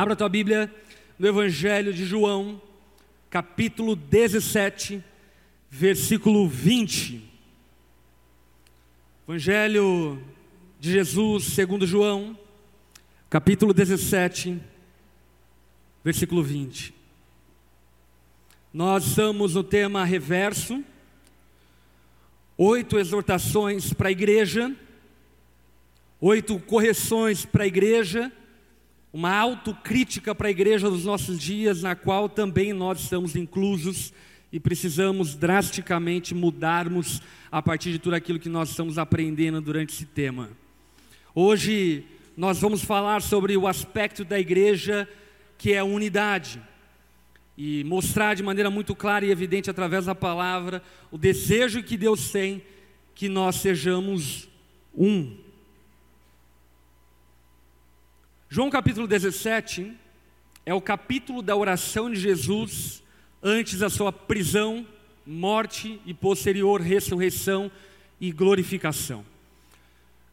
Abra tua Bíblia no Evangelho de João, capítulo 17, versículo 20. Evangelho de Jesus, segundo João, capítulo 17, versículo 20. Nós estamos no tema reverso, oito exortações para a igreja, oito correções para a igreja, uma autocrítica para a igreja dos nossos dias, na qual também nós estamos inclusos e precisamos drasticamente mudarmos a partir de tudo aquilo que nós estamos aprendendo durante esse tema. Hoje nós vamos falar sobre o aspecto da igreja que é a unidade e mostrar de maneira muito clara e evidente através da palavra o desejo que Deus tem que nós sejamos um. João capítulo 17 é o capítulo da oração de Jesus antes da sua prisão, morte e posterior ressurreição e glorificação.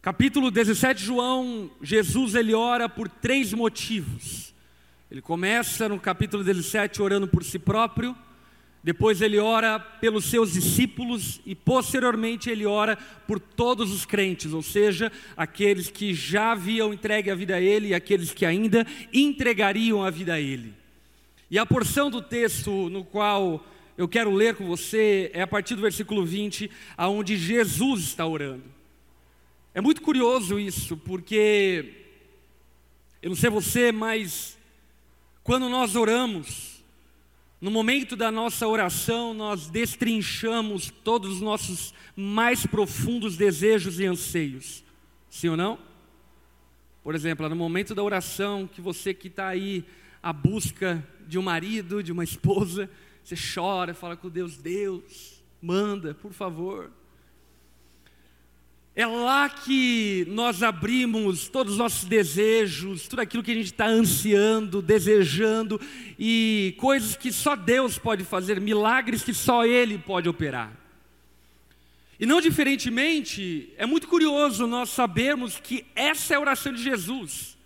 Capítulo 17 de João, Jesus ele ora por três motivos. Ele começa no capítulo 17 orando por si próprio, depois ele ora pelos seus discípulos e posteriormente ele ora por todos os crentes, ou seja, aqueles que já haviam entregue a vida a ele e aqueles que ainda entregariam a vida a ele. E a porção do texto no qual eu quero ler com você é a partir do versículo 20, aonde Jesus está orando. É muito curioso isso, porque eu não sei você, mas quando nós oramos, no momento da nossa oração, nós destrinchamos todos os nossos mais profundos desejos e anseios. Sim ou não? Por exemplo, no momento da oração, que você que está aí à busca de um marido, de uma esposa, você chora, fala com Deus, Deus, manda, por favor. É lá que nós abrimos todos os nossos desejos, tudo aquilo que a gente está ansiando, desejando, e coisas que só Deus pode fazer, milagres que só Ele pode operar. E não diferentemente, é muito curioso nós sabermos que essa é a oração de Jesus.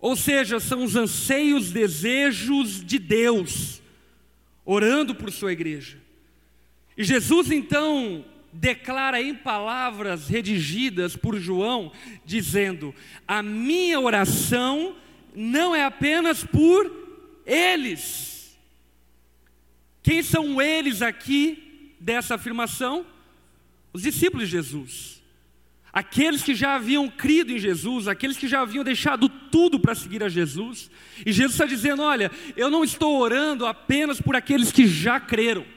Ou seja, são os anseios, desejos de Deus, orando por sua igreja. E Jesus então declara em palavras redigidas por João, dizendo: A minha oração não é apenas por eles. Quem são eles aqui dessa afirmação? Os discípulos de Jesus. Aqueles que já haviam crido em Jesus, aqueles que já haviam deixado tudo para seguir a Jesus. E Jesus está dizendo: Olha, eu não estou orando apenas por aqueles que já creram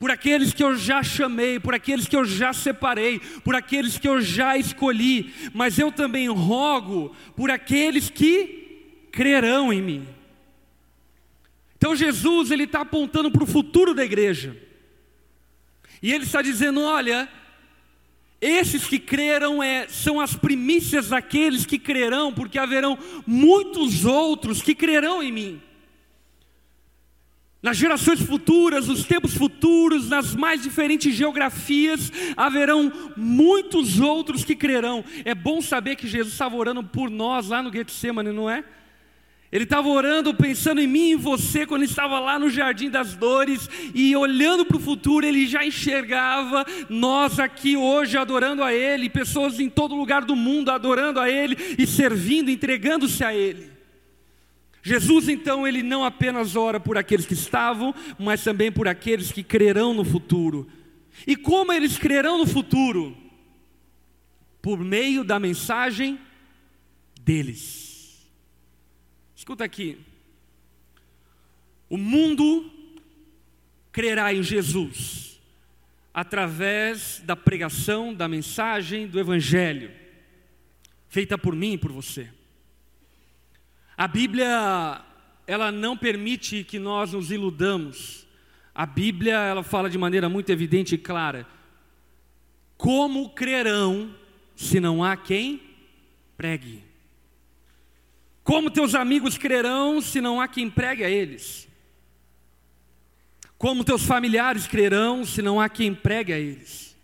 por aqueles que eu já chamei, por aqueles que eu já separei, por aqueles que eu já escolhi, mas eu também rogo por aqueles que crerão em mim. Então Jesus ele está apontando para o futuro da igreja, e ele está dizendo: olha, esses que creram é, são as primícias daqueles que crerão, porque haverão muitos outros que crerão em mim. Nas gerações futuras, nos tempos futuros, nas mais diferentes geografias, haverão muitos outros que crerão. É bom saber que Jesus estava orando por nós lá no Getsemane, não é? Ele estava orando, pensando em mim e em você, quando estava lá no Jardim das Dores, e olhando para o futuro, ele já enxergava nós aqui hoje adorando a Ele, pessoas em todo lugar do mundo adorando a Ele e servindo, entregando-se a Ele. Jesus então ele não apenas ora por aqueles que estavam, mas também por aqueles que crerão no futuro. E como eles crerão no futuro? Por meio da mensagem deles. Escuta aqui. O mundo crerá em Jesus através da pregação da mensagem do evangelho feita por mim e por você. A Bíblia, ela não permite que nós nos iludamos. A Bíblia, ela fala de maneira muito evidente e clara. Como crerão se não há quem pregue? Como teus amigos crerão se não há quem pregue a eles? Como teus familiares crerão se não há quem pregue a eles?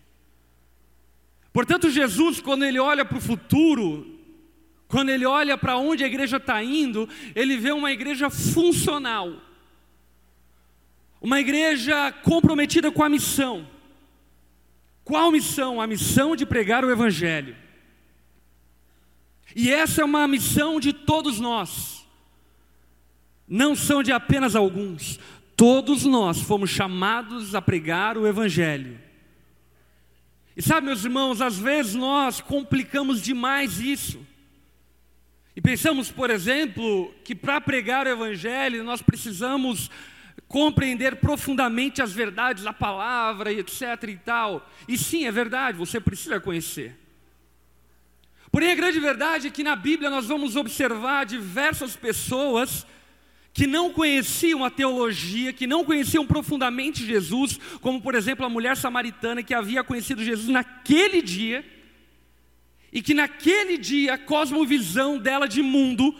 Portanto, Jesus, quando ele olha para o futuro, Quando ele olha para onde a igreja está indo, ele vê uma igreja funcional, uma igreja comprometida com a missão. Qual missão? A missão de pregar o Evangelho. E essa é uma missão de todos nós, não são de apenas alguns, todos nós fomos chamados a pregar o Evangelho. E sabe, meus irmãos, às vezes nós complicamos demais isso. E pensamos, por exemplo, que para pregar o Evangelho nós precisamos compreender profundamente as verdades da palavra e etc e tal. E sim, é verdade, você precisa conhecer. Porém, a grande verdade é que na Bíblia nós vamos observar diversas pessoas que não conheciam a teologia, que não conheciam profundamente Jesus, como por exemplo a mulher samaritana que havia conhecido Jesus naquele dia e que naquele dia a cosmovisão dela de mundo,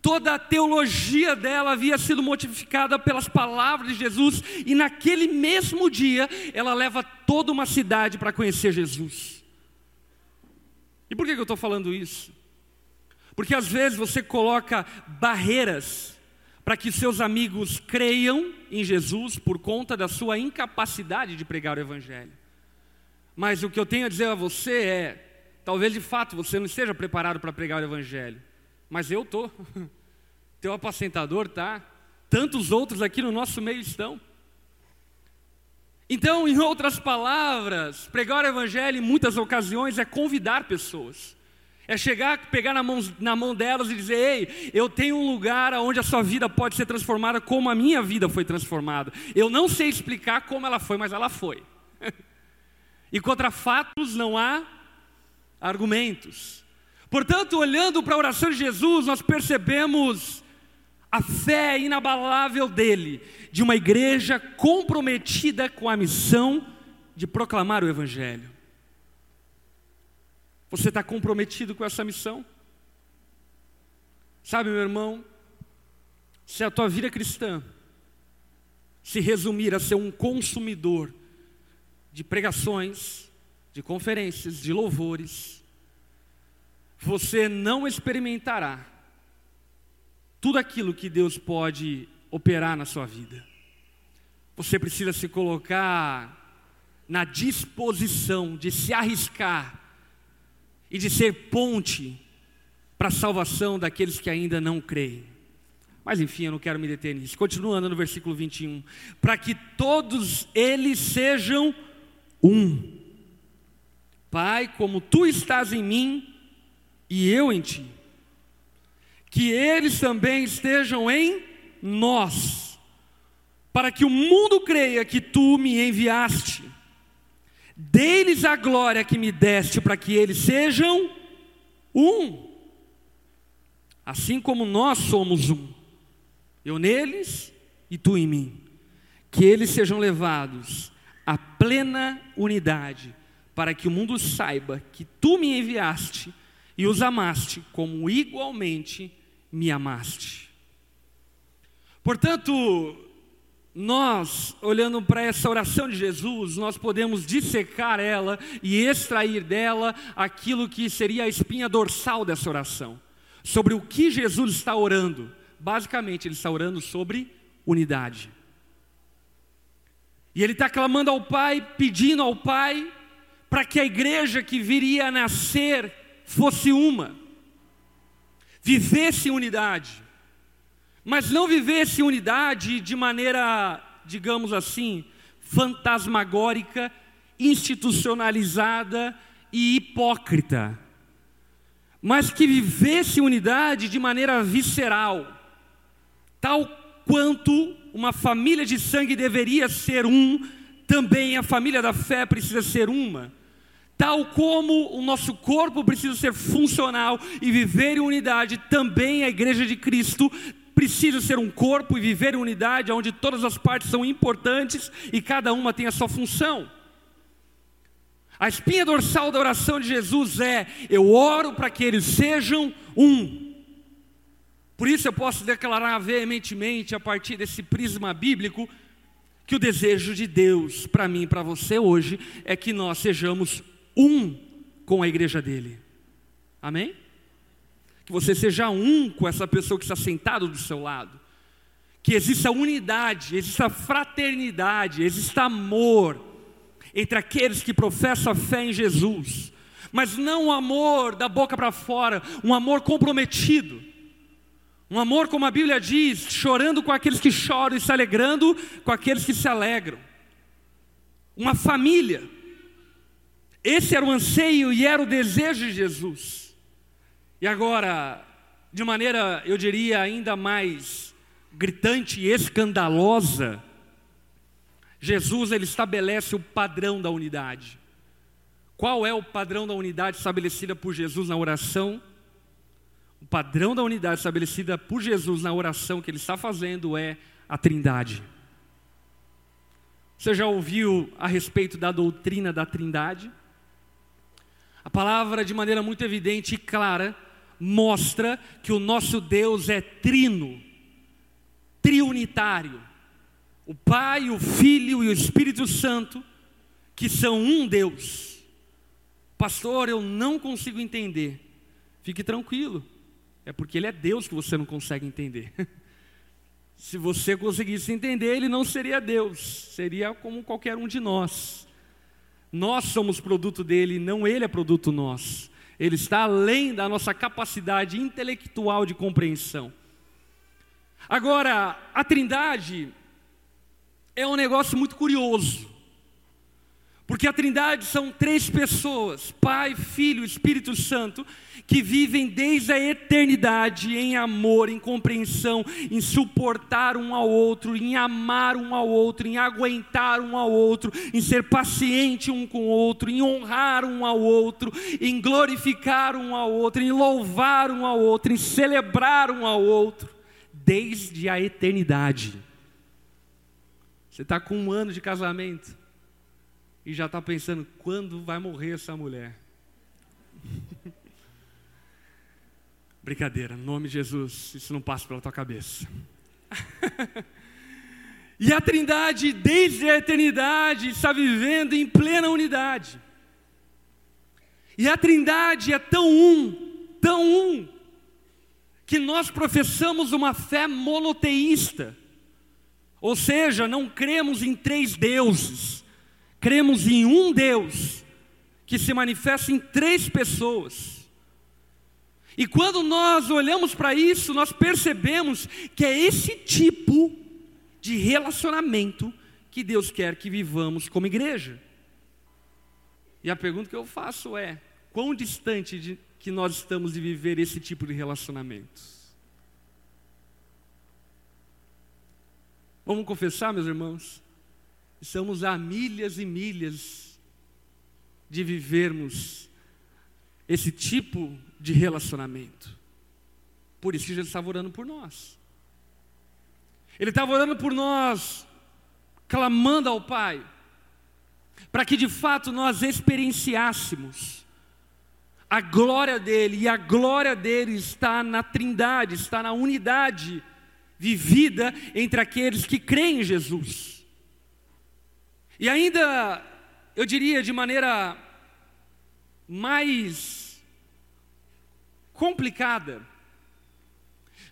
toda a teologia dela havia sido modificada pelas palavras de Jesus, e naquele mesmo dia ela leva toda uma cidade para conhecer Jesus. E por que eu estou falando isso? Porque às vezes você coloca barreiras para que seus amigos creiam em Jesus por conta da sua incapacidade de pregar o Evangelho. Mas o que eu tenho a dizer a você é: Talvez de fato você não esteja preparado para pregar o Evangelho, mas eu estou. Teu apacentador tá. Tantos outros aqui no nosso meio estão. Então, em outras palavras, pregar o Evangelho em muitas ocasiões é convidar pessoas. É chegar, pegar na mão, na mão delas e dizer: Ei, eu tenho um lugar onde a sua vida pode ser transformada como a minha vida foi transformada. Eu não sei explicar como ela foi, mas ela foi. e contra fatos não há argumentos. Portanto, olhando para a oração de Jesus, nós percebemos a fé inabalável dele, de uma igreja comprometida com a missão de proclamar o Evangelho. Você está comprometido com essa missão? Sabe, meu irmão, se a tua vida cristã se resumir a ser um consumidor de pregações, de conferências, de louvores, você não experimentará tudo aquilo que Deus pode operar na sua vida. Você precisa se colocar na disposição de se arriscar e de ser ponte para a salvação daqueles que ainda não creem. Mas enfim, eu não quero me deter nisso. Continuando no versículo 21. Para que todos eles sejam um Pai, como tu estás em mim e eu em ti, que eles também estejam em nós, para que o mundo creia que tu me enviaste. Dê-lhes a glória que me deste, para que eles sejam um, assim como nós somos um, eu neles e tu em mim, que eles sejam levados à plena unidade para que o mundo saiba que tu me enviaste e os amaste como igualmente me amaste. Portanto, nós, olhando para essa oração de Jesus, nós podemos dissecar ela e extrair dela aquilo que seria a espinha dorsal dessa oração, sobre o que Jesus está orando. Basicamente, ele está orando sobre unidade. E ele está clamando ao Pai, pedindo ao Pai para que a igreja que viria a nascer fosse uma, vivesse unidade, mas não vivesse unidade de maneira, digamos assim, fantasmagórica, institucionalizada e hipócrita, mas que vivesse unidade de maneira visceral, tal quanto uma família de sangue deveria ser um, também a família da fé precisa ser uma. Tal como o nosso corpo precisa ser funcional e viver em unidade, também a igreja de Cristo precisa ser um corpo e viver em unidade, onde todas as partes são importantes e cada uma tem a sua função. A espinha dorsal da oração de Jesus é: eu oro para que eles sejam um. Por isso eu posso declarar veementemente, a partir desse prisma bíblico, que o desejo de Deus para mim e para você hoje é que nós sejamos um com a igreja dele. Amém? que você seja um com essa pessoa que está sentada do seu lado, que exista unidade, exista fraternidade, exista amor entre aqueles que professam a fé em Jesus, mas não um amor da boca para fora, um amor comprometido. Um amor, como a Bíblia diz, chorando com aqueles que choram e se alegrando com aqueles que se alegram. Uma família. Esse era o anseio e era o desejo de Jesus. E agora, de maneira, eu diria, ainda mais gritante e escandalosa, Jesus ele estabelece o padrão da unidade. Qual é o padrão da unidade estabelecida por Jesus na oração? O padrão da unidade estabelecida por Jesus na oração que ele está fazendo é a Trindade. Você já ouviu a respeito da doutrina da Trindade? A palavra, de maneira muito evidente e clara, mostra que o nosso Deus é trino, triunitário. O Pai, o Filho e o Espírito Santo, que são um Deus. Pastor, eu não consigo entender. Fique tranquilo, é porque Ele é Deus que você não consegue entender. Se você conseguisse entender, Ele não seria Deus, seria como qualquer um de nós. Nós somos produto dele, não ele é produto nosso. Ele está além da nossa capacidade intelectual de compreensão. Agora, a Trindade é um negócio muito curioso. Porque a Trindade são três pessoas: Pai, Filho, Espírito Santo, que vivem desde a eternidade em amor, em compreensão, em suportar um ao outro, em amar um ao outro, em aguentar um ao outro, em ser paciente um com o outro, em honrar um ao outro, em glorificar um ao outro, em louvar um ao outro, em celebrar um ao outro, desde a eternidade. Você está com um ano de casamento e já está pensando quando vai morrer essa mulher. Brincadeira, em nome de Jesus, isso não passa pela tua cabeça. e a Trindade, desde a eternidade, está vivendo em plena unidade. E a Trindade é tão um, tão um, que nós professamos uma fé monoteísta. Ou seja, não cremos em três deuses, cremos em um Deus que se manifesta em três pessoas. E quando nós olhamos para isso, nós percebemos que é esse tipo de relacionamento que Deus quer que vivamos como igreja. E a pergunta que eu faço é: quão distante de, que nós estamos de viver esse tipo de relacionamentos? Vamos confessar, meus irmãos? Estamos a milhas e milhas de vivermos esse tipo de relacionamento. Por isso que Jesus estava orando por nós. Ele estava orando por nós, clamando ao Pai, para que de fato nós experienciássemos a glória dele, e a glória dele está na trindade, está na unidade vivida entre aqueles que creem em Jesus. E ainda, eu diria de maneira mais complicada.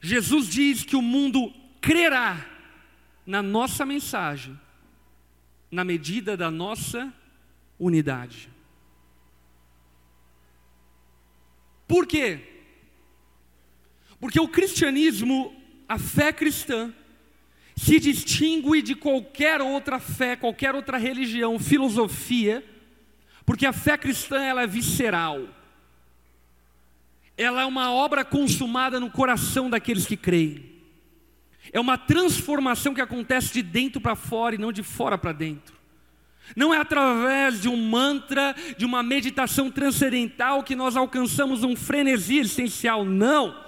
Jesus diz que o mundo crerá na nossa mensagem, na medida da nossa unidade. Por quê? Porque o cristianismo, a fé cristã, se distingue de qualquer outra fé, qualquer outra religião, filosofia, porque a fé cristã ela é visceral ela é uma obra consumada no coração daqueles que creem. É uma transformação que acontece de dentro para fora e não de fora para dentro. Não é através de um mantra, de uma meditação transcendental que nós alcançamos um frenesi essencial, não.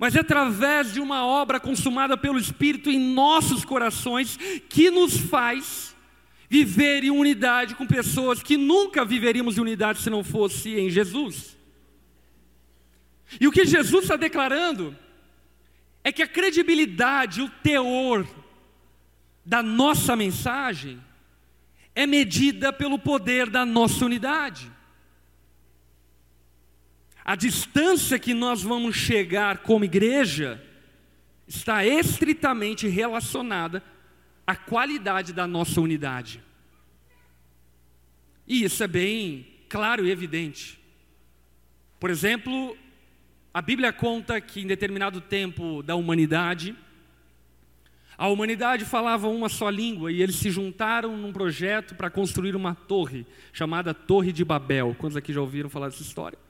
Mas é através de uma obra consumada pelo Espírito em nossos corações que nos faz viver em unidade com pessoas que nunca viveríamos em unidade se não fosse em Jesus. E o que Jesus está declarando é que a credibilidade, o teor da nossa mensagem é medida pelo poder da nossa unidade. A distância que nós vamos chegar como igreja está estritamente relacionada à qualidade da nossa unidade. E isso é bem claro e evidente. Por exemplo, a Bíblia conta que em determinado tempo da humanidade, a humanidade falava uma só língua e eles se juntaram num projeto para construir uma torre chamada Torre de Babel. Quantos aqui já ouviram falar dessa história?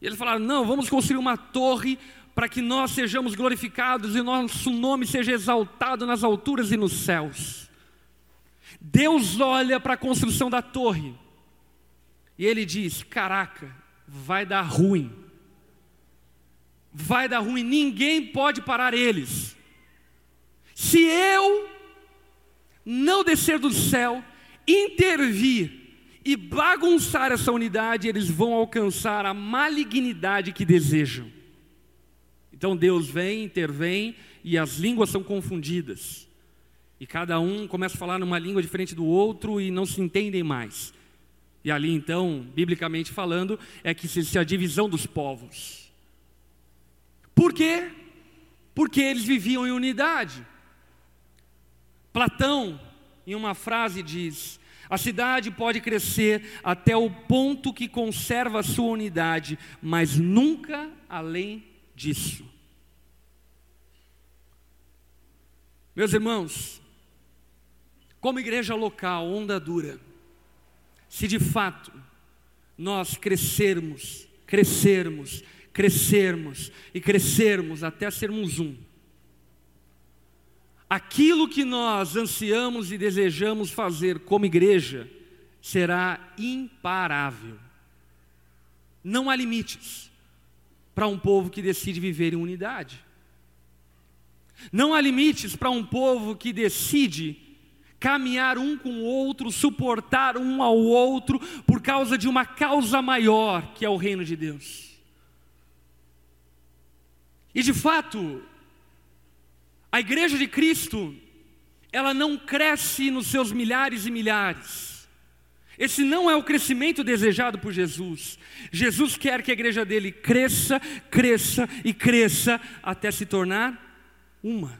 E eles falaram: não, vamos construir uma torre para que nós sejamos glorificados e nosso nome seja exaltado nas alturas e nos céus. Deus olha para a construção da torre e ele diz: Caraca, vai dar ruim. Vai dar ruim, ninguém pode parar eles. Se eu não descer do céu, intervir e bagunçar essa unidade, eles vão alcançar a malignidade que desejam. Então Deus vem, intervém e as línguas são confundidas. E cada um começa a falar numa língua diferente do outro e não se entendem mais. E ali então, biblicamente falando, é que existe a divisão dos povos. Por quê? Porque eles viviam em unidade. Platão, em uma frase, diz: a cidade pode crescer até o ponto que conserva a sua unidade, mas nunca além disso. Meus irmãos, como igreja local, onda dura, se de fato nós crescermos, crescermos, crescermos e crescermos até sermos um, aquilo que nós ansiamos e desejamos fazer como igreja será imparável. Não há limites para um povo que decide viver em unidade. Não há limites para um povo que decide caminhar um com o outro, suportar um ao outro por causa de uma causa maior, que é o reino de Deus. E de fato, a igreja de Cristo, ela não cresce nos seus milhares e milhares. Esse não é o crescimento desejado por Jesus. Jesus quer que a igreja dele cresça, cresça e cresça até se tornar uma.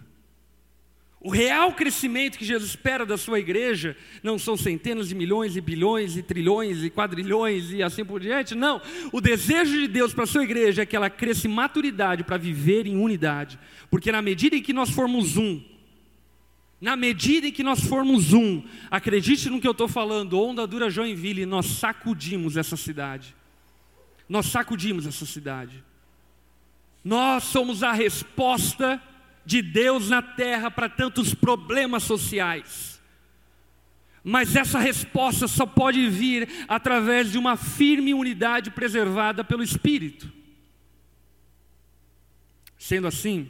O real crescimento que Jesus espera da sua igreja não são centenas de milhões e bilhões e trilhões e quadrilhões e assim por diante, não. O desejo de Deus para a sua igreja é que ela cresça em maturidade para viver em unidade, porque na medida em que nós formos um, na medida em que nós formos um, acredite no que eu estou falando, onda dura Joinville, nós sacudimos essa cidade. Nós sacudimos essa cidade. Nós somos a resposta de Deus na terra para tantos problemas sociais. Mas essa resposta só pode vir através de uma firme unidade preservada pelo Espírito. Sendo assim,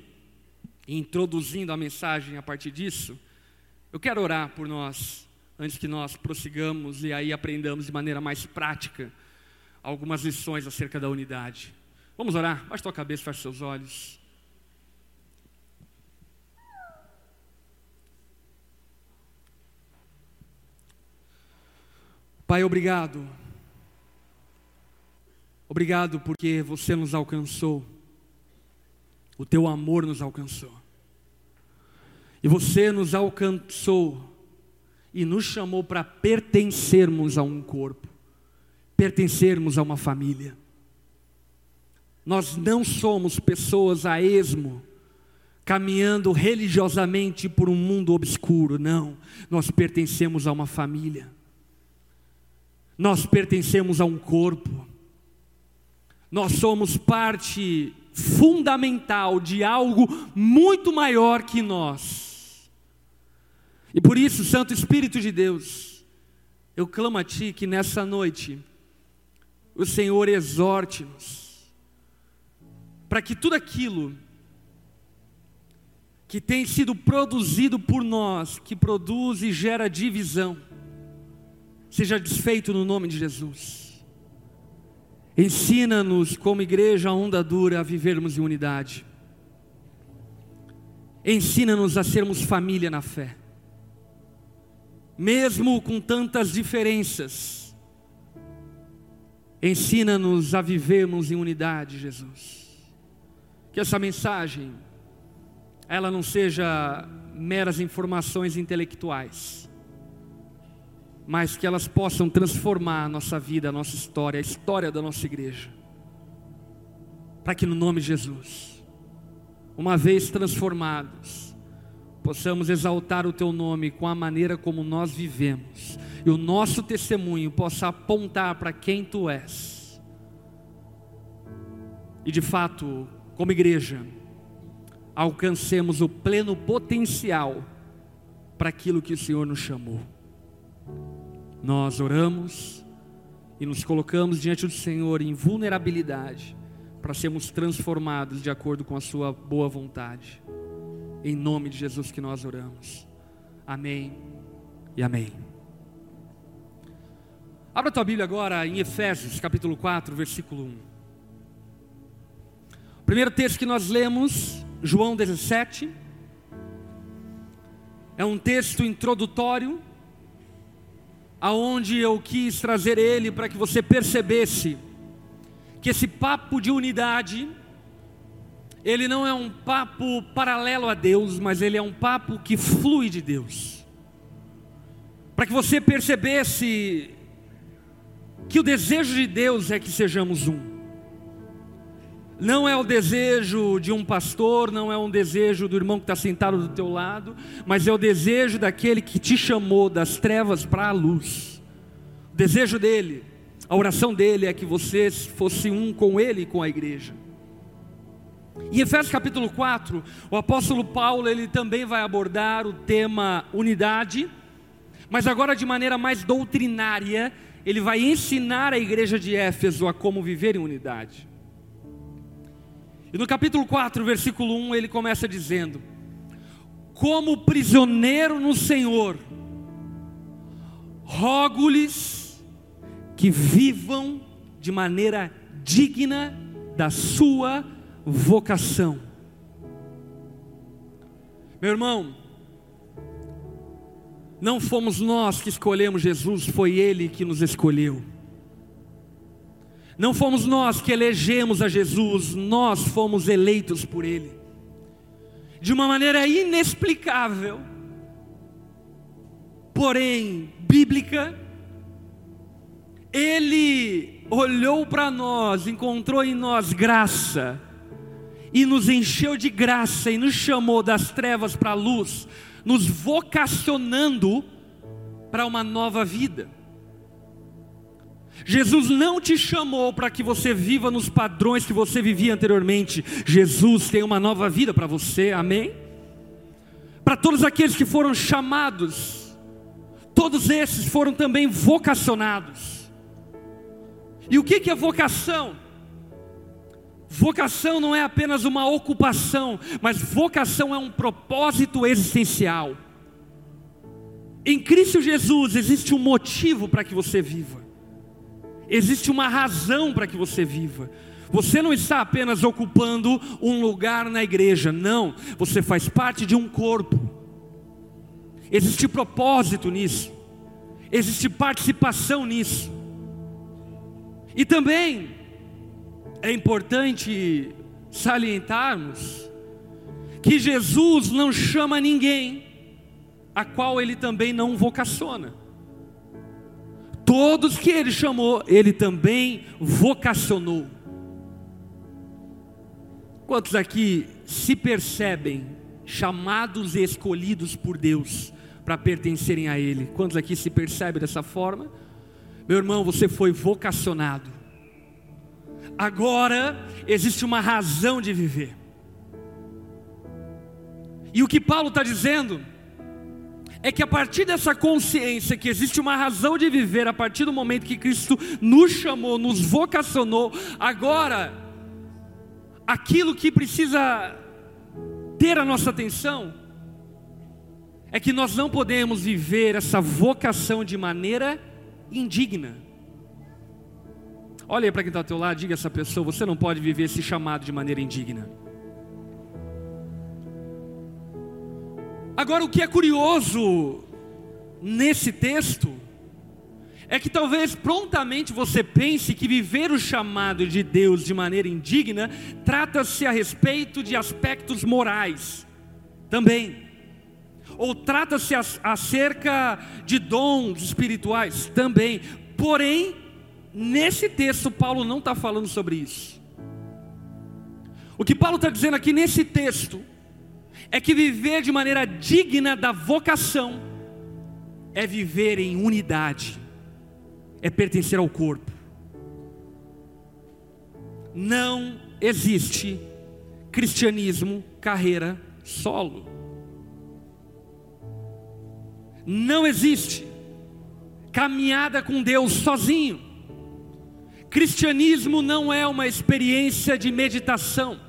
introduzindo a mensagem a partir disso, eu quero orar por nós, antes que nós prossigamos e aí aprendamos de maneira mais prática algumas lições acerca da unidade. Vamos orar? Baixe tua cabeça, feche seus olhos. Pai, obrigado. Obrigado porque você nos alcançou. O teu amor nos alcançou. E você nos alcançou e nos chamou para pertencermos a um corpo, pertencermos a uma família. Nós não somos pessoas a esmo, caminhando religiosamente por um mundo obscuro, não. Nós pertencemos a uma família. Nós pertencemos a um corpo. Nós somos parte fundamental de algo muito maior que nós. E por isso, Santo Espírito de Deus, eu clamo a Ti que nessa noite o Senhor exorte-nos, para que tudo aquilo que tem sido produzido por nós, que produz e gera divisão, seja desfeito no nome de Jesus. Ensina-nos, como igreja onda dura, a vivermos em unidade. Ensina-nos a sermos família na fé. Mesmo com tantas diferenças, Ensina-nos a vivermos em unidade, Jesus. Que essa mensagem ela não seja meras informações intelectuais, mas que elas possam transformar a nossa vida, a nossa história, a história da nossa igreja. Para que no nome de Jesus, uma vez transformados, possamos exaltar o teu nome com a maneira como nós vivemos e o nosso testemunho possa apontar para quem tu és. E de fato, como igreja, alcancemos o pleno potencial para aquilo que o Senhor nos chamou. Nós oramos e nos colocamos diante do Senhor em vulnerabilidade para sermos transformados de acordo com a Sua boa vontade. Em nome de Jesus que nós oramos. Amém e amém. Abra tua Bíblia agora em Efésios capítulo 4, versículo 1. O primeiro texto que nós lemos João 17. É um texto introdutório, aonde eu quis trazer ele para que você percebesse que esse papo de unidade, ele não é um papo paralelo a Deus, mas ele é um papo que flui de Deus. Para que você percebesse que o desejo de Deus é que sejamos um. Não é o desejo de um pastor, não é um desejo do irmão que está sentado do teu lado, mas é o desejo daquele que te chamou das trevas para a luz. O desejo dele, a oração dele é que você fosse um com ele e com a igreja. Em Efésios capítulo 4, o apóstolo Paulo ele também vai abordar o tema unidade, mas agora de maneira mais doutrinária, ele vai ensinar a igreja de Éfeso a como viver em unidade. E no capítulo 4, versículo 1, ele começa dizendo: Como prisioneiro no Senhor, rogo-lhes que vivam de maneira digna da sua vocação. Meu irmão, não fomos nós que escolhemos Jesus, foi Ele que nos escolheu. Não fomos nós que elegemos a Jesus, nós fomos eleitos por Ele. De uma maneira inexplicável, porém bíblica, Ele olhou para nós, encontrou em nós graça, e nos encheu de graça e nos chamou das trevas para a luz, nos vocacionando para uma nova vida. Jesus não te chamou para que você viva nos padrões que você vivia anteriormente. Jesus tem uma nova vida para você, amém? Para todos aqueles que foram chamados, todos esses foram também vocacionados. E o que é vocação? Vocação não é apenas uma ocupação, mas vocação é um propósito existencial. Em Cristo Jesus existe um motivo para que você viva. Existe uma razão para que você viva. Você não está apenas ocupando um lugar na igreja, não, você faz parte de um corpo. Existe propósito nisso, existe participação nisso. E também é importante salientarmos que Jesus não chama ninguém a qual ele também não vocaciona. Todos que ele chamou, ele também vocacionou. Quantos aqui se percebem chamados e escolhidos por Deus para pertencerem a Ele? Quantos aqui se percebem dessa forma? Meu irmão, você foi vocacionado. Agora existe uma razão de viver. E o que Paulo está dizendo é que a partir dessa consciência que existe uma razão de viver, a partir do momento que Cristo nos chamou, nos vocacionou, agora, aquilo que precisa ter a nossa atenção, é que nós não podemos viver essa vocação de maneira indigna. Olha para quem está ao teu lado, diga a essa pessoa: você não pode viver esse chamado de maneira indigna. Agora, o que é curioso nesse texto é que talvez prontamente você pense que viver o chamado de Deus de maneira indigna trata-se a respeito de aspectos morais também, ou trata-se acerca de dons espirituais também, porém, nesse texto, Paulo não está falando sobre isso. O que Paulo está dizendo aqui nesse texto é que viver de maneira digna da vocação é viver em unidade é pertencer ao corpo. Não existe cristianismo carreira solo. Não existe caminhada com Deus sozinho. Cristianismo não é uma experiência de meditação.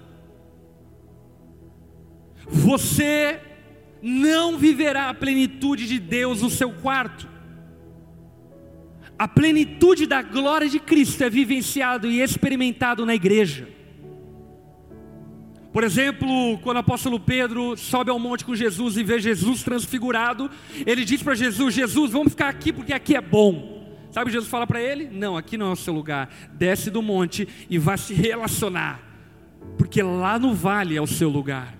Você não viverá a plenitude de Deus no seu quarto. A plenitude da glória de Cristo é vivenciado e experimentado na igreja. Por exemplo, quando o apóstolo Pedro sobe ao monte com Jesus e vê Jesus transfigurado, ele diz para Jesus: Jesus, vamos ficar aqui porque aqui é bom. Sabe Jesus fala para ele? Não, aqui não é o seu lugar. Desce do monte e vá se relacionar, porque lá no vale é o seu lugar.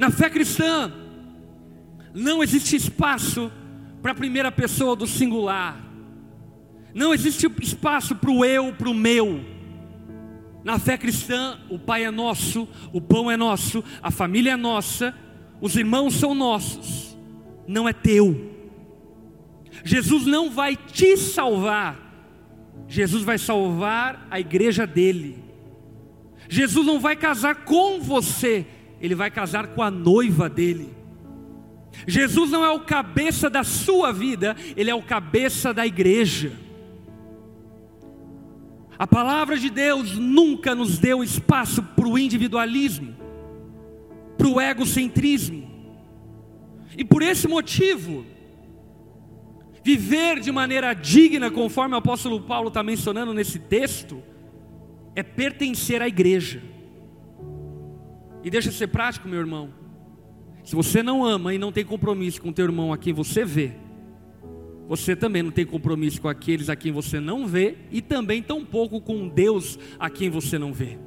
Na fé cristã, não existe espaço para a primeira pessoa do singular. Não existe espaço para o eu, para o meu. Na fé cristã, o Pai é nosso, o pão é nosso, a família é nossa, os irmãos são nossos, não é teu. Jesus não vai te salvar, Jesus vai salvar a igreja dele. Jesus não vai casar com você, ele vai casar com a noiva dele. Jesus não é o cabeça da sua vida, ele é o cabeça da igreja. A palavra de Deus nunca nos deu espaço para o individualismo, para o egocentrismo. E por esse motivo, viver de maneira digna, conforme o apóstolo Paulo está mencionando nesse texto, é pertencer à igreja. E deixa ser prático, meu irmão. Se você não ama e não tem compromisso com teu irmão a quem você vê, você também não tem compromisso com aqueles a quem você não vê e também tampouco com Deus a quem você não vê.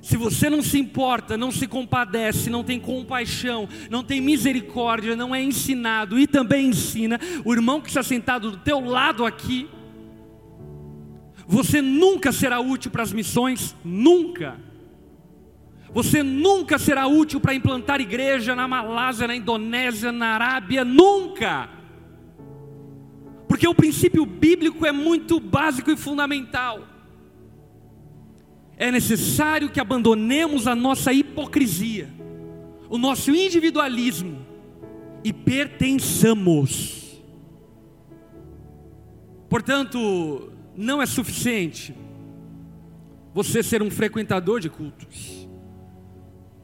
Se você não se importa, não se compadece, não tem compaixão, não tem misericórdia, não é ensinado e também ensina o irmão que está sentado do teu lado aqui, você nunca será útil para as missões, nunca. Você nunca será útil para implantar igreja na Malásia, na Indonésia, na Arábia, nunca. Porque o princípio bíblico é muito básico e fundamental. É necessário que abandonemos a nossa hipocrisia, o nosso individualismo e pertençamos. Portanto, não é suficiente você ser um frequentador de cultos.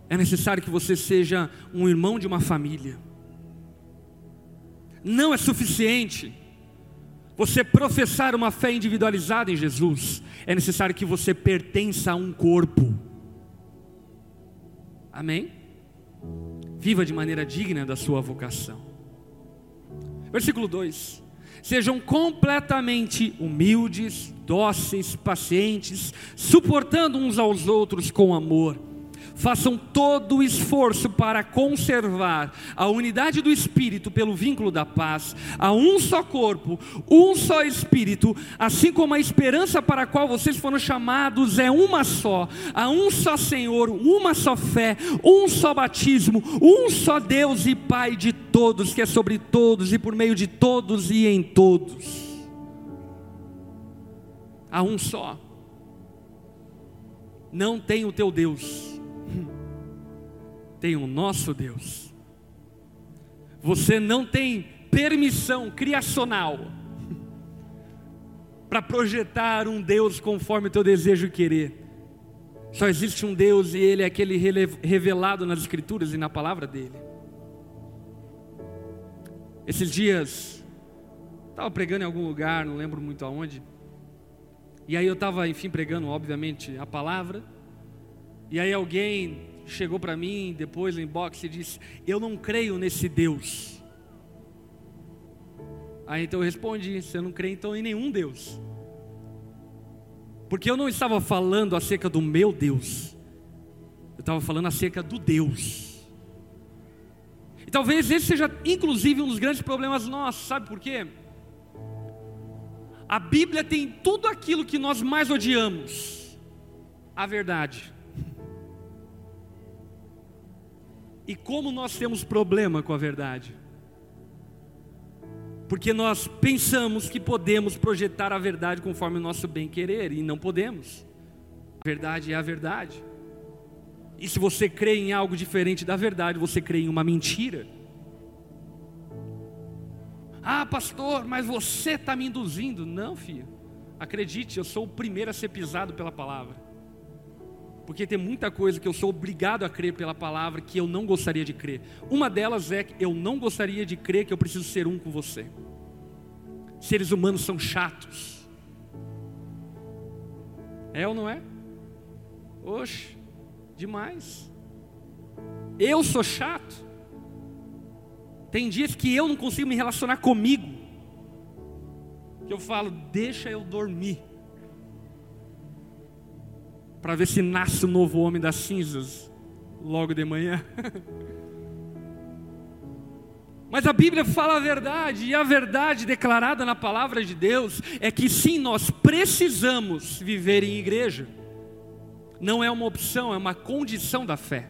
É necessário que você seja um irmão de uma família. Não é suficiente você professar uma fé individualizada em Jesus. É necessário que você pertença a um corpo. Amém? Viva de maneira digna da sua vocação. Versículo 2: Sejam completamente humildes, dóceis, pacientes, suportando uns aos outros com amor façam todo o esforço para conservar a unidade do Espírito pelo vínculo da paz, a um só corpo, um só Espírito, assim como a esperança para a qual vocês foram chamados é uma só, a um só Senhor, uma só fé, um só batismo, um só Deus e Pai de todos, que é sobre todos e por meio de todos e em todos. A um só. Não tem o teu Deus tem o nosso Deus. Você não tem permissão criacional para projetar um Deus conforme o teu desejo e querer. Só existe um Deus e Ele é aquele revelado nas Escrituras e na palavra dele. Esses dias, estava pregando em algum lugar, não lembro muito aonde. E aí eu estava, enfim, pregando, obviamente, a palavra. E aí alguém chegou para mim depois no inbox e disse: Eu não creio nesse Deus. Aí então eu respondi: Você não crê então em nenhum Deus. Porque eu não estava falando acerca do meu Deus, eu estava falando acerca do Deus. E talvez esse seja, inclusive, um dos grandes problemas nossos, sabe por quê? A Bíblia tem tudo aquilo que nós mais odiamos: a verdade. E como nós temos problema com a verdade? Porque nós pensamos que podemos projetar a verdade conforme o nosso bem-querer e não podemos. A verdade é a verdade. E se você crê em algo diferente da verdade, você crê em uma mentira. Ah, pastor, mas você está me induzindo. Não, filho. Acredite, eu sou o primeiro a ser pisado pela palavra. Porque tem muita coisa que eu sou obrigado a crer pela palavra que eu não gostaria de crer. Uma delas é que eu não gostaria de crer que eu preciso ser um com você. Seres humanos são chatos. É ou não é? Oxe, demais. Eu sou chato. Tem dias que eu não consigo me relacionar comigo. Que eu falo, deixa eu dormir. Para ver se nasce o novo homem das cinzas logo de manhã. Mas a Bíblia fala a verdade, e a verdade declarada na palavra de Deus é que sim, nós precisamos viver em igreja. Não é uma opção, é uma condição da fé.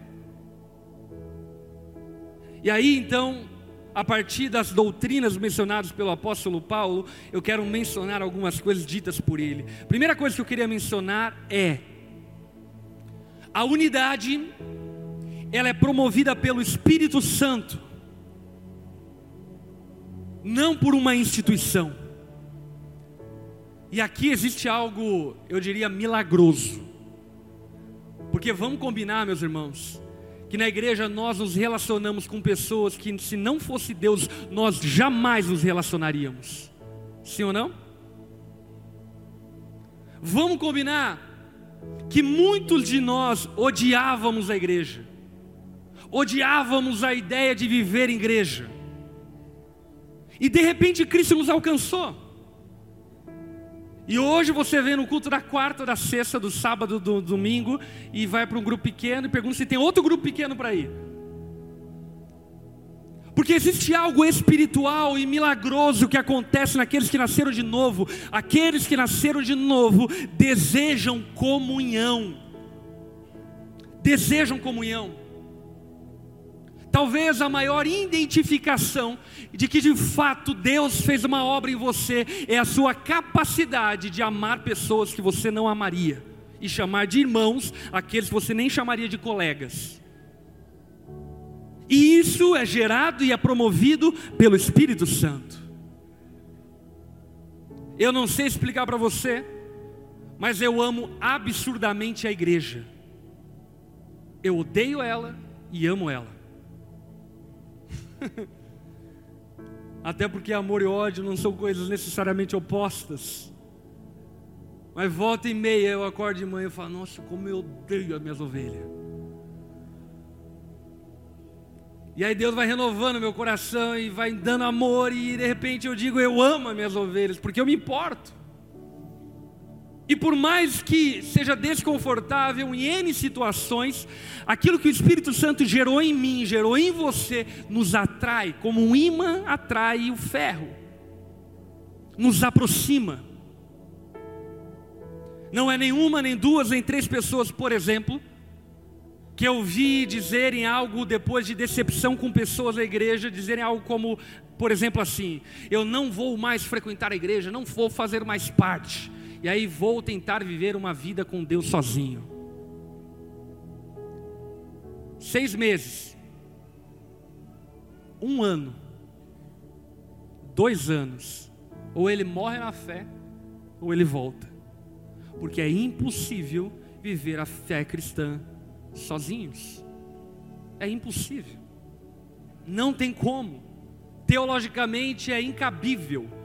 E aí então, a partir das doutrinas mencionadas pelo apóstolo Paulo, eu quero mencionar algumas coisas ditas por ele. Primeira coisa que eu queria mencionar é a unidade ela é promovida pelo Espírito Santo, não por uma instituição. E aqui existe algo, eu diria, milagroso. Porque vamos combinar, meus irmãos, que na igreja nós nos relacionamos com pessoas que, se não fosse Deus, nós jamais nos relacionaríamos. Sim ou não? Vamos combinar que muitos de nós odiávamos a igreja, odiávamos a ideia de viver em igreja, e de repente Cristo nos alcançou. E hoje você vem no culto da quarta, da sexta, do sábado, do domingo, e vai para um grupo pequeno e pergunta se tem outro grupo pequeno para ir. Porque existe algo espiritual e milagroso que acontece naqueles que nasceram de novo. Aqueles que nasceram de novo desejam comunhão. Desejam comunhão. Talvez a maior identificação de que de fato Deus fez uma obra em você é a sua capacidade de amar pessoas que você não amaria e chamar de irmãos aqueles que você nem chamaria de colegas. E isso é gerado e é promovido pelo Espírito Santo. Eu não sei explicar para você, mas eu amo absurdamente a igreja. Eu odeio ela e amo ela. Até porque amor e ódio não são coisas necessariamente opostas. Mas volta e meia eu acordo de manhã e falo, nossa, como eu odeio as minhas ovelhas. E aí Deus vai renovando meu coração e vai dando amor, e de repente eu digo, eu amo as minhas ovelhas, porque eu me importo. E por mais que seja desconfortável em N situações, aquilo que o Espírito Santo gerou em mim, gerou em você, nos atrai, como um imã atrai o ferro, nos aproxima. Não é nenhuma, nem duas, nem três pessoas, por exemplo, que eu vi dizerem algo depois de decepção com pessoas da igreja, dizerem algo como, por exemplo, assim: eu não vou mais frequentar a igreja, não vou fazer mais parte e aí vou tentar viver uma vida com Deus sozinho. Seis meses, um ano, dois anos, ou ele morre na fé, ou ele volta, porque é impossível viver a fé cristã sozinhos. É impossível, não tem como, teologicamente é incabível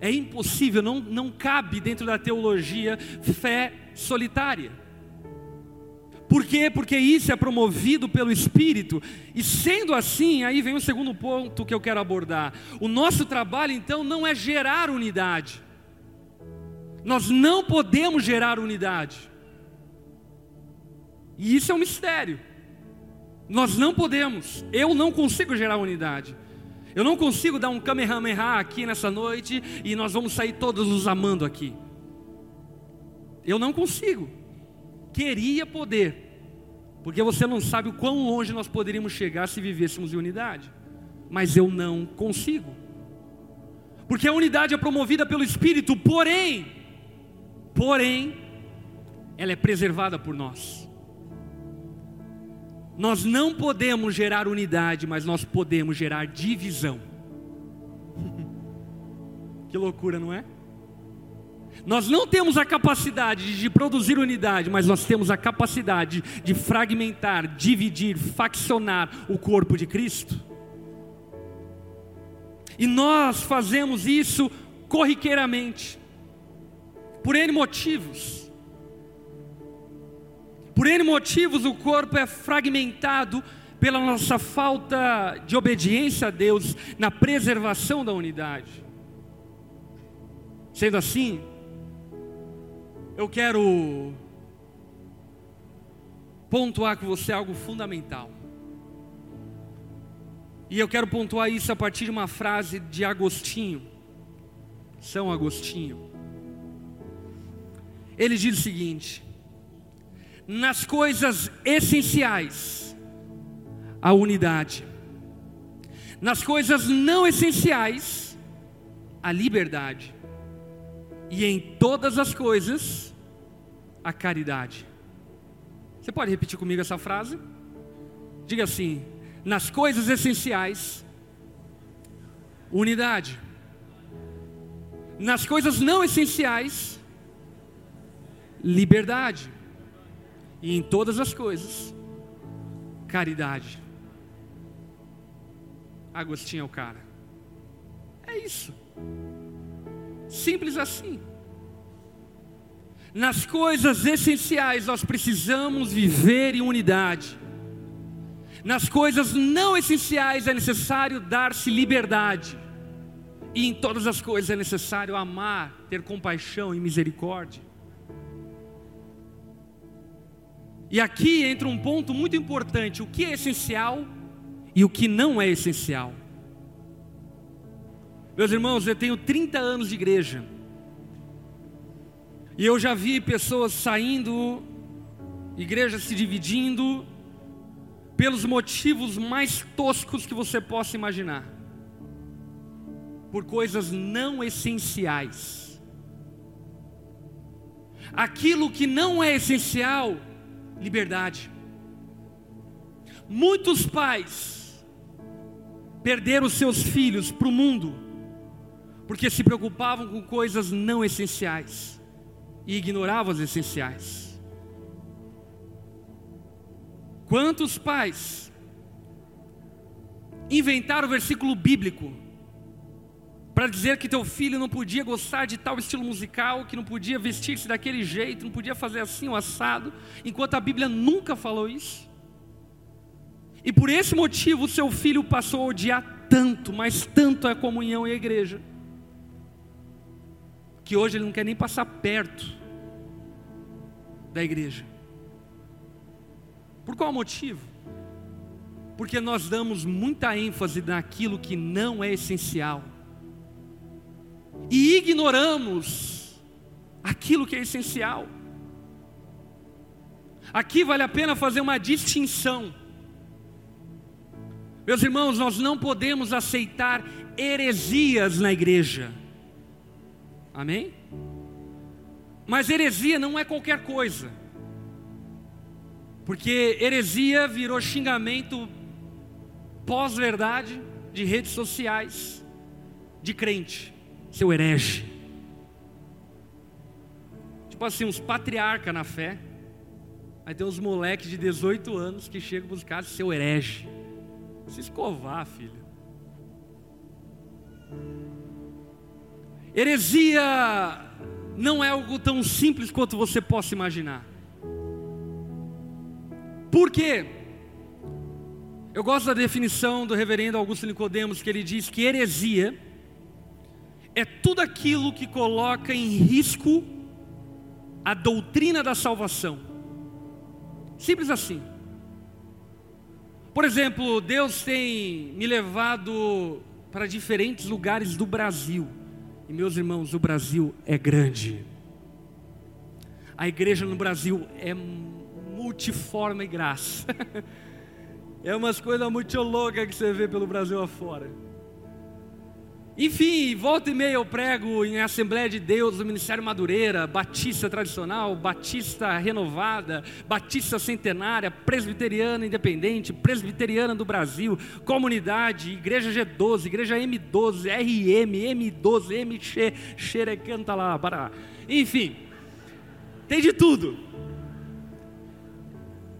é impossível, não, não cabe dentro da teologia fé solitária. Por quê? Porque isso é promovido pelo Espírito. E sendo assim, aí vem o segundo ponto que eu quero abordar. O nosso trabalho, então, não é gerar unidade. Nós não podemos gerar unidade. E isso é um mistério. Nós não podemos. Eu não consigo gerar unidade. Eu não consigo dar um Kamehameha aqui nessa noite e nós vamos sair todos nos amando aqui. Eu não consigo. Queria poder, porque você não sabe o quão longe nós poderíamos chegar se vivêssemos em unidade, mas eu não consigo, porque a unidade é promovida pelo Espírito, porém, porém, ela é preservada por nós. Nós não podemos gerar unidade, mas nós podemos gerar divisão. que loucura, não é? Nós não temos a capacidade de produzir unidade, mas nós temos a capacidade de fragmentar, dividir, faccionar o corpo de Cristo. E nós fazemos isso corriqueiramente, por N motivos. Por N motivos o corpo é fragmentado pela nossa falta de obediência a Deus na preservação da unidade. Sendo assim, eu quero pontuar com você algo fundamental. E eu quero pontuar isso a partir de uma frase de Agostinho, São Agostinho. Ele diz o seguinte: nas coisas essenciais, a unidade, nas coisas não essenciais, a liberdade, e em todas as coisas a caridade. Você pode repetir comigo essa frase? Diga assim: nas coisas essenciais, unidade. Nas coisas não essenciais, liberdade. E em todas as coisas, caridade. Agostinho é o cara. É isso. Simples assim. Nas coisas essenciais nós precisamos viver em unidade. Nas coisas não essenciais é necessário dar-se liberdade. E em todas as coisas é necessário amar, ter compaixão e misericórdia. E aqui entra um ponto muito importante: o que é essencial e o que não é essencial. Meus irmãos, eu tenho 30 anos de igreja. E eu já vi pessoas saindo, igrejas se dividindo, pelos motivos mais toscos que você possa imaginar por coisas não essenciais. Aquilo que não é essencial, liberdade. Muitos pais perderam seus filhos para o mundo porque se preocupavam com coisas não essenciais e ignoravam as essenciais. Quantos pais inventaram o versículo bíblico para dizer que teu filho não podia gostar de tal estilo musical, que não podia vestir-se daquele jeito, não podia fazer assim o assado, enquanto a Bíblia nunca falou isso? E por esse motivo o seu filho passou a odiar tanto, mas tanto a comunhão e a igreja que hoje ele não quer nem passar perto da igreja. Por qual motivo? Porque nós damos muita ênfase naquilo que não é essencial e ignoramos aquilo que é essencial. Aqui vale a pena fazer uma distinção. Meus irmãos, nós não podemos aceitar heresias na igreja. Amém? Mas heresia não é qualquer coisa. Porque heresia virou xingamento pós-verdade de redes sociais de crente, seu herege. Tipo assim, uns patriarca na fé. Aí tem uns moleques de 18 anos que chegam caras, seu herege. Se escovar, filho. Heresia não é algo tão simples quanto você possa imaginar. Por quê? Eu gosto da definição do reverendo Augusto Nicodemos, que ele diz que heresia é tudo aquilo que coloca em risco a doutrina da salvação. Simples assim. Por exemplo, Deus tem me levado para diferentes lugares do Brasil. E meus irmãos, o Brasil é grande. A igreja no Brasil é multiforme e graça. é umas coisas muito loucas que você vê pelo Brasil afora. Enfim, volta e meia eu prego em Assembleia de Deus, no Ministério Madureira, Batista Tradicional, Batista Renovada, Batista Centenária, Presbiteriana Independente, Presbiteriana do Brasil, Comunidade, Igreja G12, Igreja M12, RM, M12, MX, Xerecanta lá, para. Enfim, tem de tudo.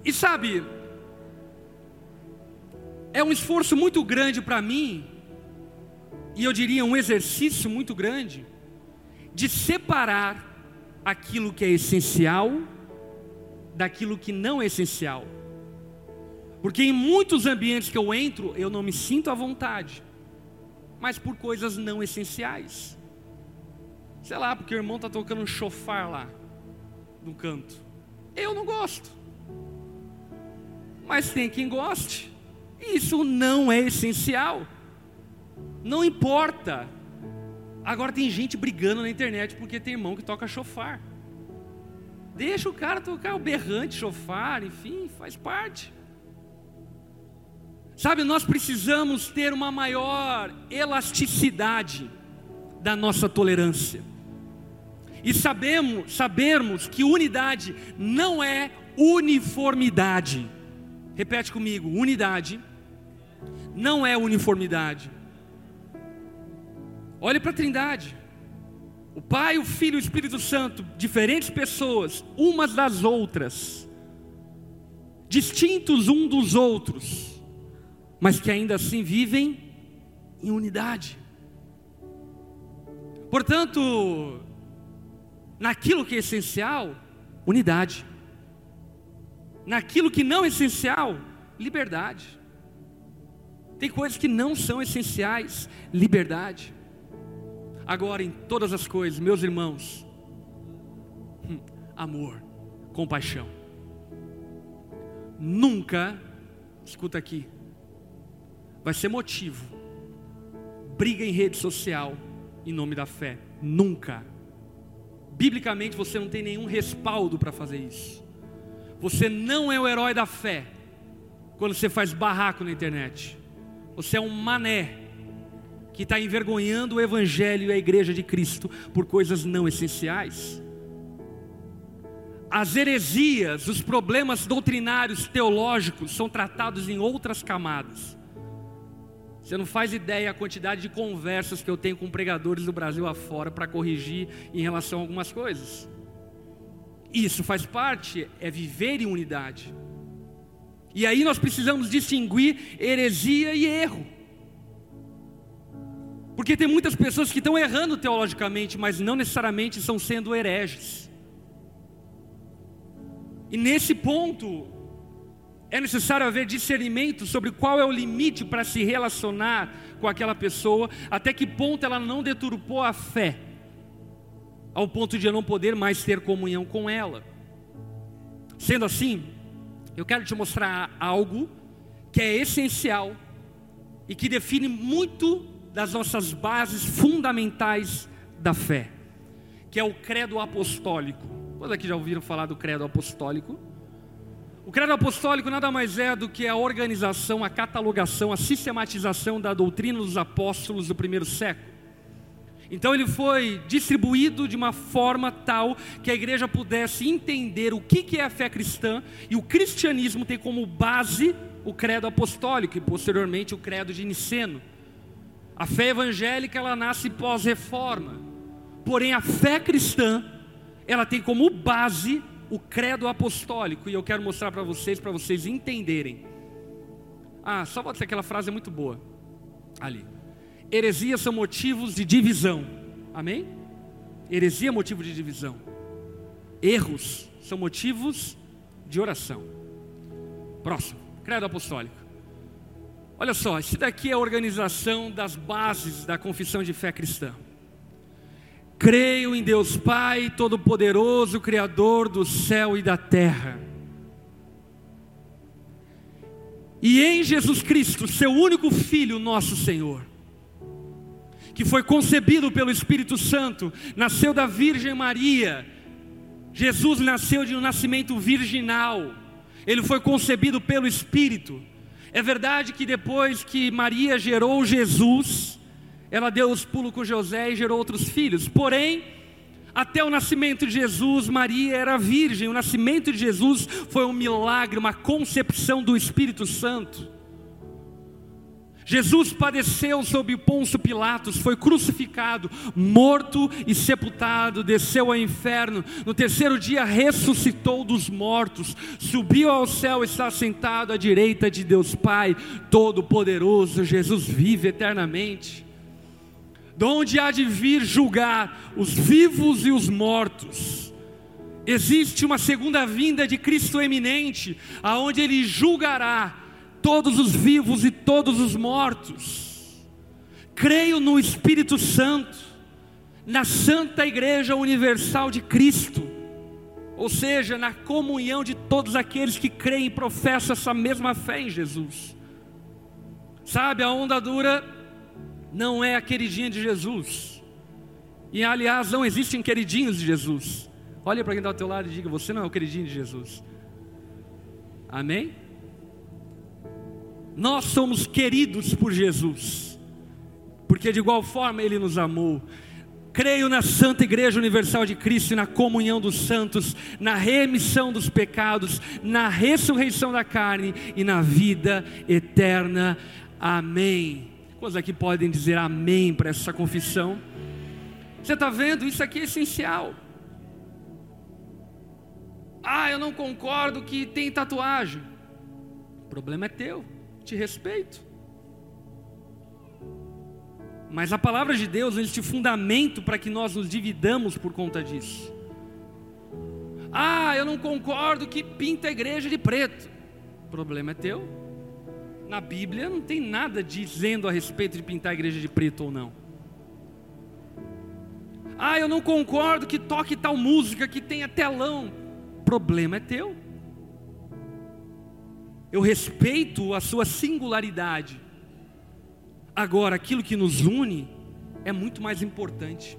E sabe, é um esforço muito grande para mim e eu diria um exercício muito grande, de separar aquilo que é essencial daquilo que não é essencial. Porque em muitos ambientes que eu entro, eu não me sinto à vontade, mas por coisas não essenciais. Sei lá, porque o irmão está tocando um chofar lá, no canto. Eu não gosto. Mas tem quem goste. Isso não é essencial. Não importa. Agora tem gente brigando na internet porque tem irmão que toca chofar. Deixa o cara tocar o berrante, chofar, enfim, faz parte. Sabe, nós precisamos ter uma maior elasticidade da nossa tolerância. E sabemos, sabermos que unidade não é uniformidade. Repete comigo, unidade não é uniformidade. Olhe para a Trindade. O Pai, o Filho e o Espírito Santo, diferentes pessoas, umas das outras, distintos um dos outros, mas que ainda assim vivem em unidade. Portanto, naquilo que é essencial, unidade. Naquilo que não é essencial, liberdade. Tem coisas que não são essenciais, liberdade. Agora, em todas as coisas, meus irmãos, hum, amor, compaixão. Nunca, escuta aqui, vai ser motivo, briga em rede social em nome da fé. Nunca. Biblicamente você não tem nenhum respaldo para fazer isso. Você não é o herói da fé quando você faz barraco na internet. Você é um mané que está envergonhando o Evangelho e a igreja de Cristo por coisas não essenciais. As heresias, os problemas doutrinários, teológicos, são tratados em outras camadas. Você não faz ideia a quantidade de conversas que eu tenho com pregadores do Brasil afora para corrigir em relação a algumas coisas. Isso faz parte, é viver em unidade. E aí nós precisamos distinguir heresia e erro. Porque tem muitas pessoas que estão errando teologicamente, mas não necessariamente estão sendo hereges. E nesse ponto, é necessário haver discernimento sobre qual é o limite para se relacionar com aquela pessoa, até que ponto ela não deturpou a fé, ao ponto de eu não poder mais ter comunhão com ela. Sendo assim, eu quero te mostrar algo que é essencial e que define muito das nossas bases fundamentais da fé, que é o credo apostólico. Quando aqui já ouviram falar do credo apostólico? O credo apostólico nada mais é do que a organização, a catalogação, a sistematização da doutrina dos apóstolos do primeiro século. Então ele foi distribuído de uma forma tal que a igreja pudesse entender o que é a fé cristã e o cristianismo tem como base o credo apostólico e posteriormente o credo de Niceno. A fé evangélica ela nasce pós-reforma. Porém a fé cristã, ela tem como base o credo apostólico, e eu quero mostrar para vocês, para vocês entenderem. Ah, só bota aquela frase é muito boa. Ali. Heresias são motivos de divisão. Amém? Heresia é motivo de divisão. Erros são motivos de oração. Próximo, credo apostólico. Olha só, isso daqui é a organização das bases da confissão de fé cristã. Creio em Deus Pai Todo-Poderoso, Criador do céu e da terra. E em Jesus Cristo, seu único Filho, nosso Senhor, que foi concebido pelo Espírito Santo, nasceu da Virgem Maria. Jesus nasceu de um nascimento virginal. Ele foi concebido pelo Espírito. É verdade que depois que Maria gerou Jesus, ela deu os pulos com José e gerou outros filhos. Porém, até o nascimento de Jesus, Maria era virgem. O nascimento de Jesus foi um milagre, uma concepção do Espírito Santo. Jesus padeceu sob Pôncio Pilatos, foi crucificado, morto e sepultado, desceu ao inferno. No terceiro dia ressuscitou dos mortos, subiu ao céu, está sentado à direita de Deus Pai Todo-Poderoso. Jesus vive eternamente. De onde há de vir julgar os vivos e os mortos. Existe uma segunda vinda de Cristo eminente, aonde ele julgará todos os vivos e todos os mortos. Creio no Espírito Santo, na Santa Igreja Universal de Cristo, ou seja, na comunhão de todos aqueles que creem e professam essa mesma fé em Jesus. Sabe, a onda dura não é a queridinha de Jesus. E aliás, não existem queridinhos de Jesus. Olha para quem está ao teu lado e diga: Você não é o queridinho de Jesus. Amém? Nós somos queridos por Jesus, porque de igual forma Ele nos amou. Creio na Santa Igreja Universal de Cristo e na comunhão dos santos, na remissão dos pecados, na ressurreição da carne e na vida eterna. Amém. Quantos aqui podem dizer amém para essa confissão? Você está vendo? Isso aqui é essencial. Ah, eu não concordo que tem tatuagem. O problema é teu te respeito. Mas a palavra de Deus existe fundamento para que nós nos dividamos por conta disso. Ah, eu não concordo que pinta a igreja de preto. O problema é teu. Na Bíblia não tem nada dizendo a respeito de pintar a igreja de preto ou não. Ah, eu não concordo que toque tal música que tenha telão. O problema é teu eu respeito a sua singularidade. Agora, aquilo que nos une é muito mais importante,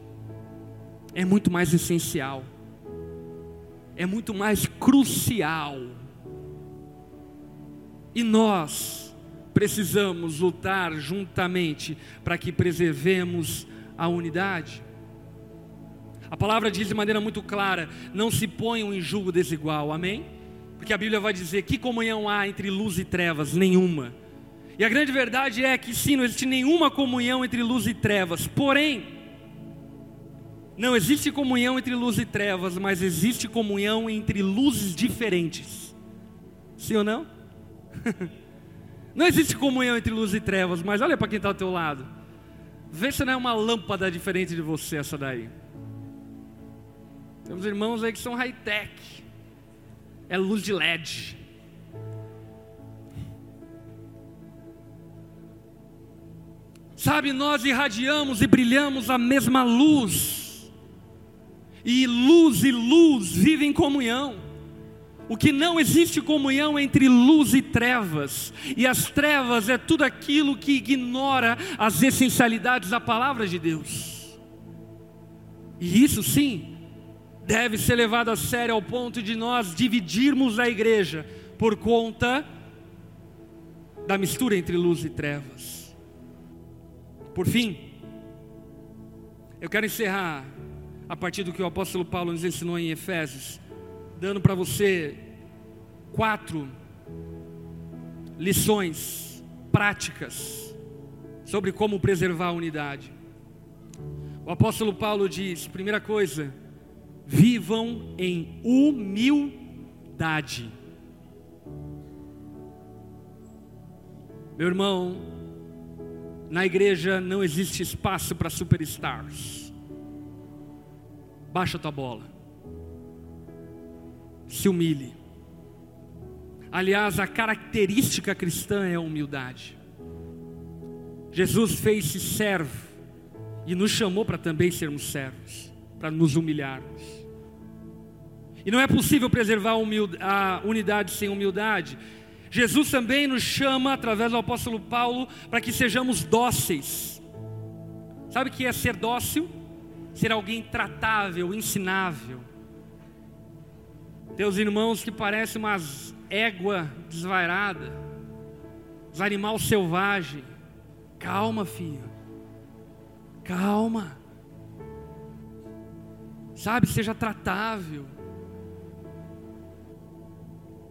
é muito mais essencial, é muito mais crucial. E nós precisamos lutar juntamente para que preservemos a unidade. A palavra diz de maneira muito clara: não se ponham em julgo desigual, amém? Porque a Bíblia vai dizer: que comunhão há entre luz e trevas? Nenhuma. E a grande verdade é que sim, não existe nenhuma comunhão entre luz e trevas. Porém, não existe comunhão entre luz e trevas, mas existe comunhão entre luzes diferentes. Sim ou não? não existe comunhão entre luz e trevas, mas olha para quem está ao teu lado. Vê se não é uma lâmpada diferente de você essa daí. Temos irmãos aí que são high-tech é luz de LED. Sabe, nós irradiamos e brilhamos a mesma luz. E luz e luz vivem em comunhão. O que não existe comunhão entre luz e trevas. E as trevas é tudo aquilo que ignora as essencialidades da palavra de Deus. E isso sim deve ser levado a sério ao ponto de nós dividirmos a igreja por conta da mistura entre luz e trevas. Por fim, eu quero encerrar a partir do que o apóstolo Paulo nos ensinou em Efésios, dando para você quatro lições práticas sobre como preservar a unidade. O apóstolo Paulo diz: primeira coisa, vivam em humildade. Meu irmão, na igreja não existe espaço para superstars. Baixa tua bola. Se humilhe. Aliás, a característica cristã é a humildade. Jesus fez-se servo e nos chamou para também sermos servos, para nos humilharmos. E não é possível preservar a unidade sem humildade. Jesus também nos chama, através do apóstolo Paulo, para que sejamos dóceis. Sabe o que é ser dócil? Ser alguém tratável, ensinável. Teus irmãos que parecem umas égua desvairada, os animal selvagem. Calma, filho. Calma. Sabe, seja tratável.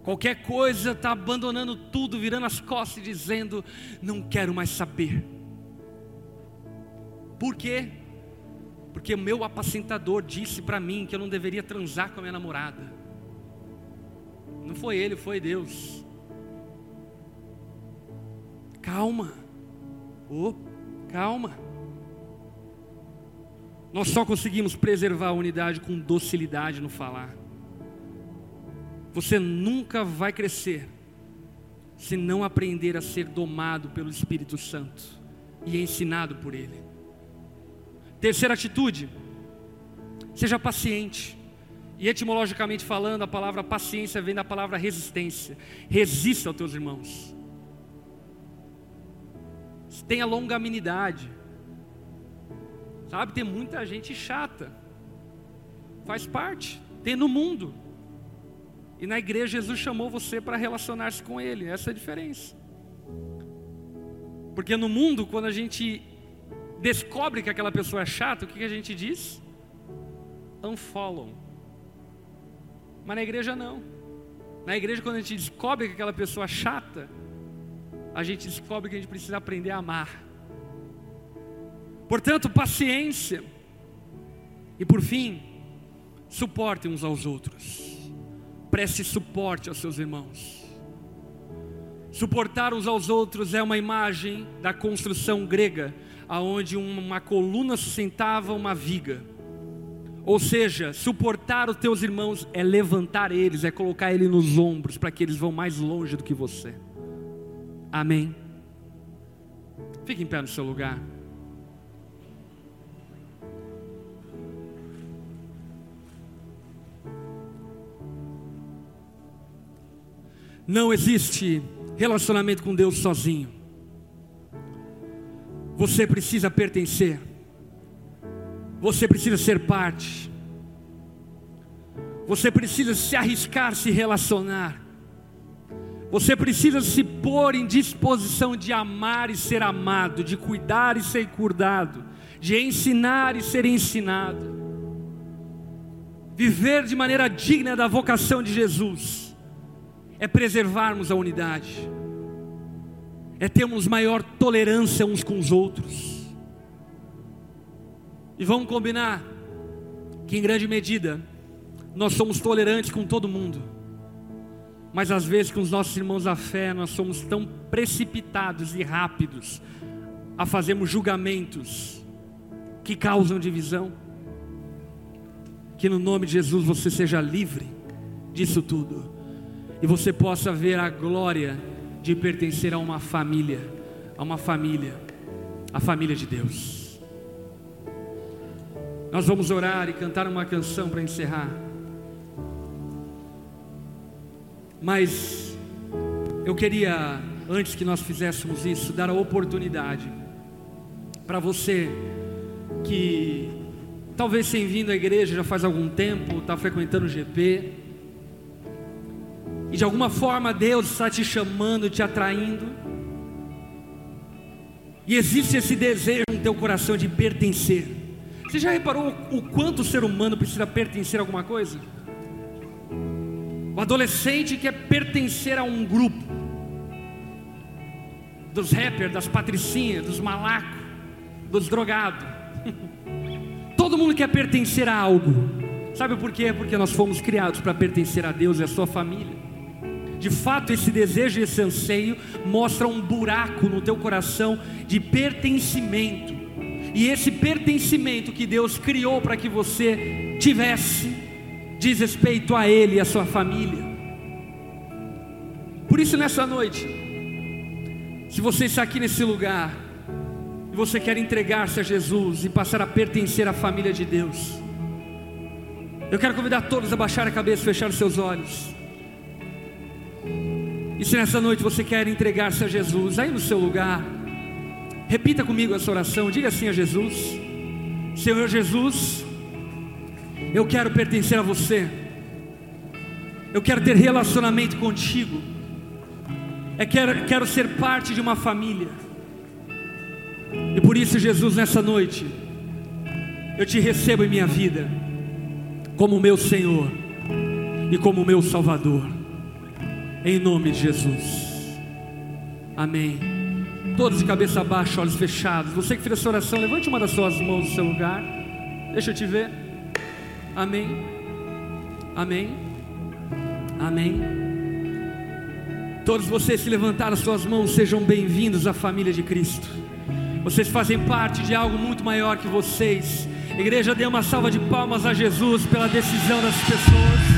Qualquer coisa está abandonando tudo, virando as costas e dizendo: Não quero mais saber. Por quê? Porque o meu apacentador disse para mim que eu não deveria transar com a minha namorada. Não foi ele, foi Deus. Calma. Oh, calma. Nós só conseguimos preservar a unidade com docilidade no falar. Você nunca vai crescer se não aprender a ser domado pelo Espírito Santo e ensinado por Ele. Terceira atitude, seja paciente. E etimologicamente falando, a palavra paciência vem da palavra resistência. Resista aos teus irmãos. Tenha longanimidade. Sabe, tem muita gente chata. Faz parte. Tem no mundo. E na igreja Jesus chamou você para relacionar-se com Ele. Essa é a diferença. Porque no mundo, quando a gente descobre que aquela pessoa é chata, o que a gente diz? Unfollow. Mas na igreja não. Na igreja, quando a gente descobre que aquela pessoa é chata, a gente descobre que a gente precisa aprender a amar. Portanto, paciência. E por fim, suporte uns aos outros preste suporte aos seus irmãos. Suportar uns aos outros é uma imagem da construção grega, aonde uma coluna sustentava uma viga. Ou seja, suportar os teus irmãos é levantar eles, é colocar eles nos ombros para que eles vão mais longe do que você. Amém. Fique em pé no seu lugar. Não existe relacionamento com Deus sozinho. Você precisa pertencer. Você precisa ser parte. Você precisa se arriscar, se relacionar. Você precisa se pôr em disposição de amar e ser amado, de cuidar e ser cuidado, de ensinar e ser ensinado. Viver de maneira digna da vocação de Jesus é preservarmos a unidade, é termos maior tolerância uns com os outros. E vamos combinar que, em grande medida, nós somos tolerantes com todo mundo, mas às vezes com os nossos irmãos da fé, nós somos tão precipitados e rápidos a fazermos julgamentos que causam divisão. Que no nome de Jesus você seja livre disso tudo e você possa ver a glória de pertencer a uma família, a uma família, a família de Deus. Nós vamos orar e cantar uma canção para encerrar. Mas eu queria, antes que nós fizéssemos isso, dar a oportunidade para você que talvez sem vindo à igreja já faz algum tempo, está frequentando o GP, e de alguma forma Deus está te chamando, te atraindo. E existe esse desejo no teu coração de pertencer. Você já reparou o quanto o ser humano precisa pertencer a alguma coisa? O adolescente quer pertencer a um grupo. Dos rappers, das patricinhas, dos malacos, dos drogados. Todo mundo quer pertencer a algo. Sabe por quê? Porque nós fomos criados para pertencer a Deus e a sua família. De fato, esse desejo e esse anseio mostra um buraco no teu coração de pertencimento. E esse pertencimento que Deus criou para que você tivesse diz respeito a Ele e a sua família. por isso, nessa noite, se você está aqui nesse lugar, e você quer entregar-se a Jesus e passar a pertencer à família de Deus, eu quero convidar todos a baixar a cabeça e fechar os seus olhos. E se nessa noite você quer entregar-se a Jesus, aí no seu lugar, repita comigo essa oração, diga assim a Jesus: Senhor Jesus, eu quero pertencer a você, eu quero ter relacionamento contigo, eu quero, quero ser parte de uma família, e por isso, Jesus, nessa noite, eu te recebo em minha vida como meu Senhor e como meu Salvador, em nome de Jesus, amém. Todos de cabeça baixa, olhos fechados. Você que fez essa oração, levante uma das suas mãos do seu lugar. Deixa eu te ver. Amém. Amém. Amém. Todos vocês que levantaram as suas mãos, sejam bem-vindos à família de Cristo. Vocês fazem parte de algo muito maior que vocês. Igreja, dê uma salva de palmas a Jesus pela decisão das pessoas.